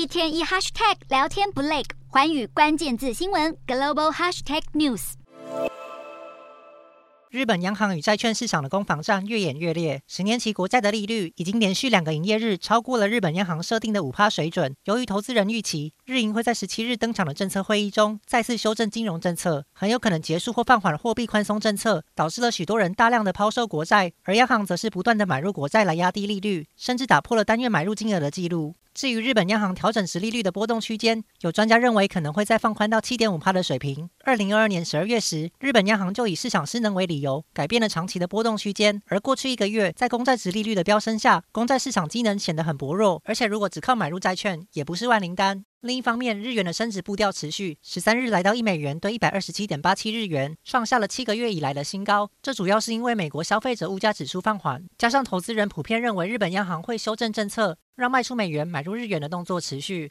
一天一 hashtag 聊天不累，环宇关键字新闻 global hashtag news。日本央行与债券市场的攻防战越演越烈，十年期国债的利率已经连续两个营业日超过了日本央行设定的五趴水准。由于投资人预期日银会在十七日登场的政策会议中再次修正金融政策，很有可能结束或放缓货币宽松政策，导致了许多人大量的抛售国债，而央行则是不断的买入国债来压低利率，甚至打破了单月买入金额的记录。至于日本央行调整殖利率的波动区间，有专家认为可能会再放宽到七点五趴的水平。二零二二年十二月时，日本央行就以市场失能为理由，改变了长期的波动区间。而过去一个月，在公债值利率的飙升下，公债市场机能显得很薄弱，而且如果只靠买入债券，也不是万灵丹。另一方面，日元的升值步调持续，十三日来到一美元兑一百二十七点八七日元，创下了七个月以来的新高。这主要是因为美国消费者物价指数放缓，加上投资人普遍认为日本央行会修正政策，让卖出美元买入日元的动作持续。